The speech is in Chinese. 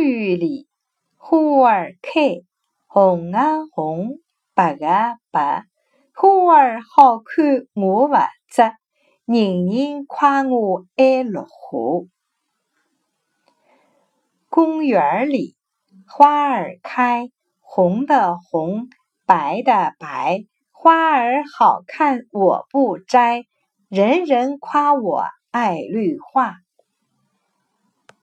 公园里花儿开，红啊红，白啊白，花儿好看我不摘，人人夸我爱绿化。公园里花儿开，红的红，白的白，花儿好看我不摘，人人夸我爱绿化。